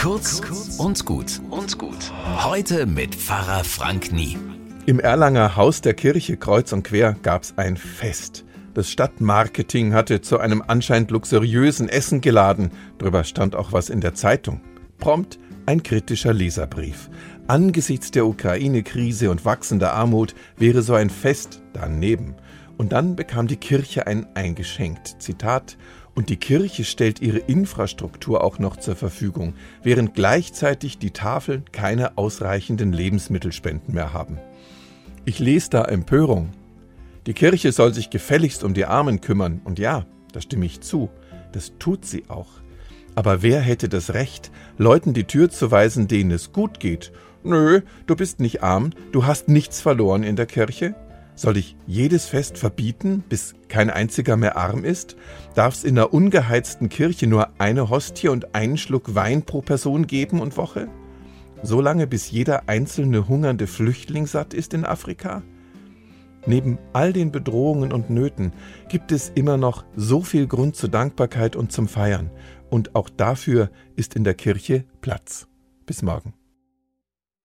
Kurz und gut und gut. Heute mit Pfarrer Frank Nie. Im Erlanger Haus der Kirche kreuz und quer gab's ein Fest. Das Stadtmarketing hatte zu einem anscheinend luxuriösen Essen geladen. Drüber stand auch was in der Zeitung. Prompt ein kritischer Leserbrief. Angesichts der Ukraine-Krise und wachsender Armut wäre so ein Fest daneben. Und dann bekam die Kirche ein eingeschenkt. Zitat und die Kirche stellt ihre Infrastruktur auch noch zur Verfügung, während gleichzeitig die Tafeln keine ausreichenden Lebensmittelspenden mehr haben. Ich lese da Empörung. Die Kirche soll sich gefälligst um die Armen kümmern, und ja, da stimme ich zu, das tut sie auch. Aber wer hätte das Recht, Leuten die Tür zu weisen, denen es gut geht? Nö, du bist nicht arm, du hast nichts verloren in der Kirche, soll ich jedes Fest verbieten, bis kein einziger mehr arm ist? Darf es in der ungeheizten Kirche nur eine Hostie und einen Schluck Wein pro Person geben und Woche? So lange, bis jeder einzelne hungernde Flüchtling satt ist in Afrika? Neben all den Bedrohungen und Nöten gibt es immer noch so viel Grund zur Dankbarkeit und zum Feiern. Und auch dafür ist in der Kirche Platz. Bis morgen.